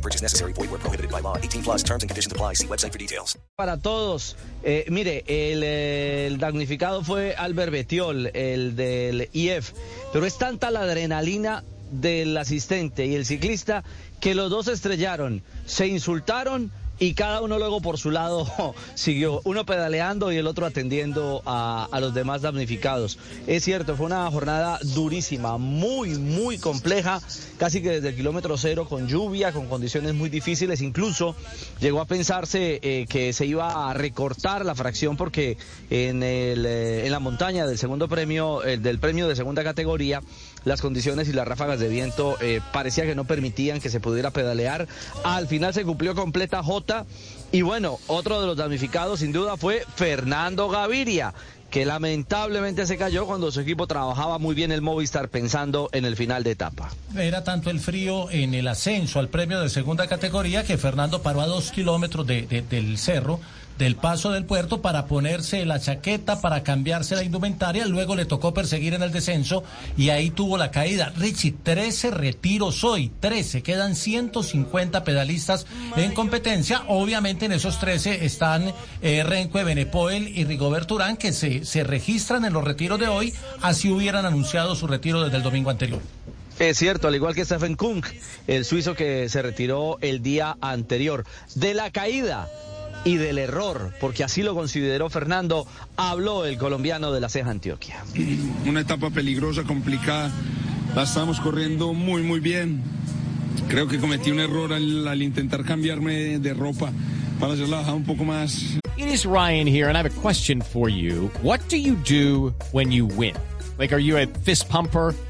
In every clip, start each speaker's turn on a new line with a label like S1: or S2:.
S1: No purchase necessary. Void where prohibited by law. 18 plus terms and conditions apply. See website for details.
S2: Para todos, eh, mire, el, el damnificado fue Albert Betiol, el del IF, pero es tanta la adrenalina del asistente y el ciclista que los dos estrellaron, se insultaron y cada uno luego por su lado siguió, uno pedaleando y el otro atendiendo a, a, los demás damnificados. Es cierto, fue una jornada durísima, muy, muy compleja, casi que desde el kilómetro cero, con lluvia, con condiciones muy difíciles, incluso llegó a pensarse eh, que se iba a recortar la fracción porque en, el, eh, en la montaña del segundo premio, el del premio de segunda categoría, las condiciones y las ráfagas de viento eh, parecía que no permitían que se pudiera pedalear. Al final se cumplió completa J. Y bueno, otro de los damnificados sin duda fue Fernando Gaviria, que lamentablemente se cayó cuando su equipo trabajaba muy bien el Movistar pensando en el final de etapa.
S3: Era tanto el frío en el ascenso al premio de segunda categoría que Fernando paró a dos kilómetros de, de, del cerro del paso del puerto para ponerse la chaqueta, para cambiarse la indumentaria, luego le tocó perseguir en el descenso y ahí tuvo la caída. Richie, 13 retiros hoy, 13, quedan 150 pedalistas en competencia, obviamente en esos 13 están eh, Renque, Benepoel y Rigobert Urán que se, se registran en los retiros de hoy, así hubieran anunciado su retiro desde el domingo anterior.
S2: Es cierto, al igual que Stephen Kung, el suizo que se retiró el día anterior. De la caída, y del error, porque así lo consideró Fernando, habló el colombiano de la Ceja Antioquia.
S4: Una etapa peligrosa, complicada, la estamos corriendo muy, muy bien. Creo que cometí un error al, al intentar cambiarme de ropa para hacer la bajada un poco más.
S5: It is Ryan here, and I have a question for you. What do you do when you win? Like, are you a fist pumper?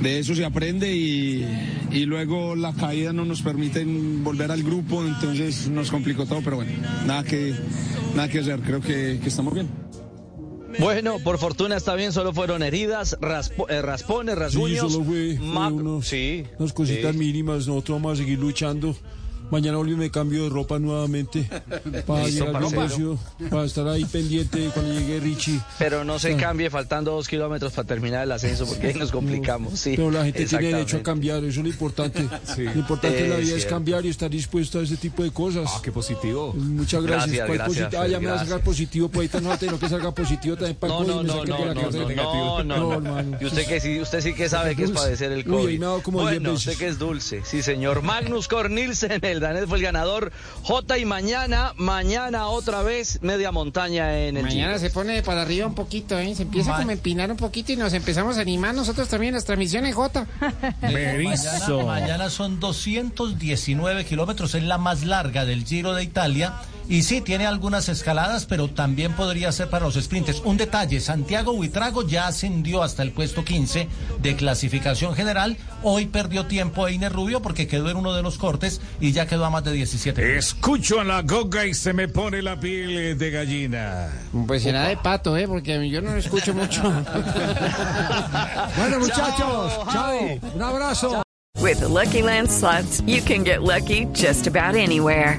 S4: De eso se aprende y, y, luego la caída no nos permite volver al grupo, entonces nos complicó todo, pero bueno, nada que, nada que hacer, creo que, que estamos bien.
S2: Bueno, por fortuna está bien, solo fueron heridas, raspo, eh, raspones, rasguños.
S6: Sí, solo fue, fue unos,
S2: sí,
S6: unas cositas
S2: sí.
S6: mínimas, nosotros vamos a seguir luchando. Mañana volví me cambio de ropa nuevamente para
S2: ¿Listo,
S6: llegar al negocio, para estar ahí pendiente cuando llegue Richie.
S2: Pero no se
S6: Ah.
S2: cambie faltando dos kilómetros para terminar el ascenso porque ahí nos complicamos. Sí,
S6: Pero la gente tiene derecho a cambiar, eso es lo importante. Lo importante en la vida es cambiar y estar dispuesto a ese tipo de cosas.
S7: Ah, qué positivo.
S6: Muchas gracias.
S2: Gracias,
S6: ¿Cuál
S2: gracias,
S6: posit- Ah, ya me va a sacar positivo, pues ahorita no tener que salga positivo también para
S2: No,
S6: el
S2: no,
S6: COVID, me
S2: no, no, no, no, no, no,
S6: No,
S2: no.
S6: hermano.
S2: Y usted que sí, usted sí que sabe que es padecer el
S6: Uy,
S2: COVID.
S6: ahí me ha dado como
S2: bueno, usted que es dulce. Sí, señor. Magnus Cornilsen, el danés fue el ganador. J y mañana, mañana otra vez media montaña en el
S8: Mañana
S2: Giro.
S8: se pone para arriba un poquito, ¿eh? Se empieza
S3: Ma-
S8: como a empinar un poquito y nos empezamos a animar nosotros también en las transmisiones J.
S3: Mañana, mañana son 219 kilómetros, es la más larga del Giro de Italia. Y sí, tiene algunas escaladas, pero también podría ser para los sprinters. Un detalle, Santiago Huitrago ya ascendió hasta el puesto 15 de clasificación general. Hoy perdió tiempo Einer Rubio porque quedó en uno de los cortes y ya quedó a más de 17.
S7: Escucho a la goga y se me pone la piel de gallina.
S8: Pues será de pato, ¿eh? Porque yo no lo escucho mucho.
S6: Bueno, muchachos, chao. Un abrazo.
S9: With the Lucky Land slots, you can get lucky just about anywhere.